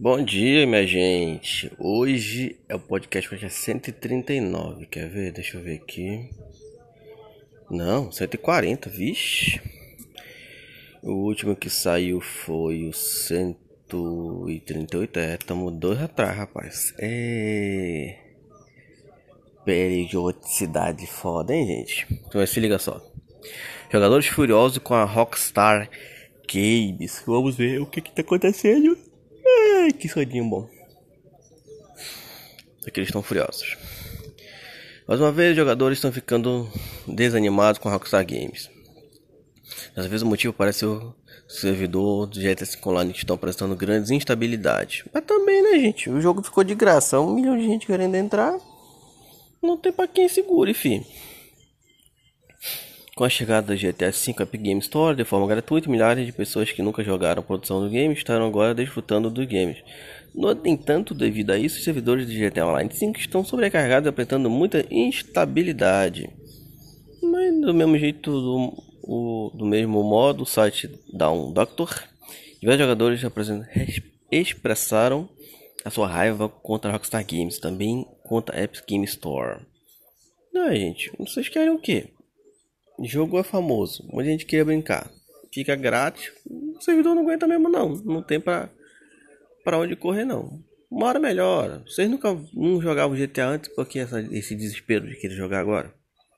Bom dia, minha gente. Hoje é o podcast hoje é 139. Quer ver? Deixa eu ver aqui. Não, 140, vixe. O último que saiu foi o 138. É, tamo dois atrás, rapaz. É. Periodicidade foda, hein, gente? Então se liga só. Jogadores furiosos com a Rockstar Games. Vamos ver o que que tá acontecendo. Ai, que soninho bom. Aqui eles estão furiosos. Mais uma vez, os jogadores estão ficando desanimados com a Rockstar Games. Dessa vez o motivo parece o servidor do GTA Online que estão apresentando grandes instabilidades. Mas também, né, gente? O jogo ficou de graça. Um milhão de gente querendo entrar. Não tem pra quem segure, fi. Com a chegada da GTA V Epic Game Store de forma gratuita, milhares de pessoas que nunca jogaram a produção do game estarão agora desfrutando dos games. No entanto, devido a isso, os servidores de GTA Online 5 estão sobrecarregados apresentando muita instabilidade. Mas do mesmo jeito, do, o, do mesmo modo, o site Down Doctor, diversos jogadores expressaram a sua raiva contra a Rockstar Games, também contra a Epic Game Store. Não, gente, vocês querem o quê? Jogo é famoso, muita gente quer brincar. Fica grátis, o servidor não aguenta mesmo não. Não tem pra, pra onde correr não. Uma hora melhora. Vocês nunca não jogavam GTA antes porque essa, esse desespero de querer jogar agora?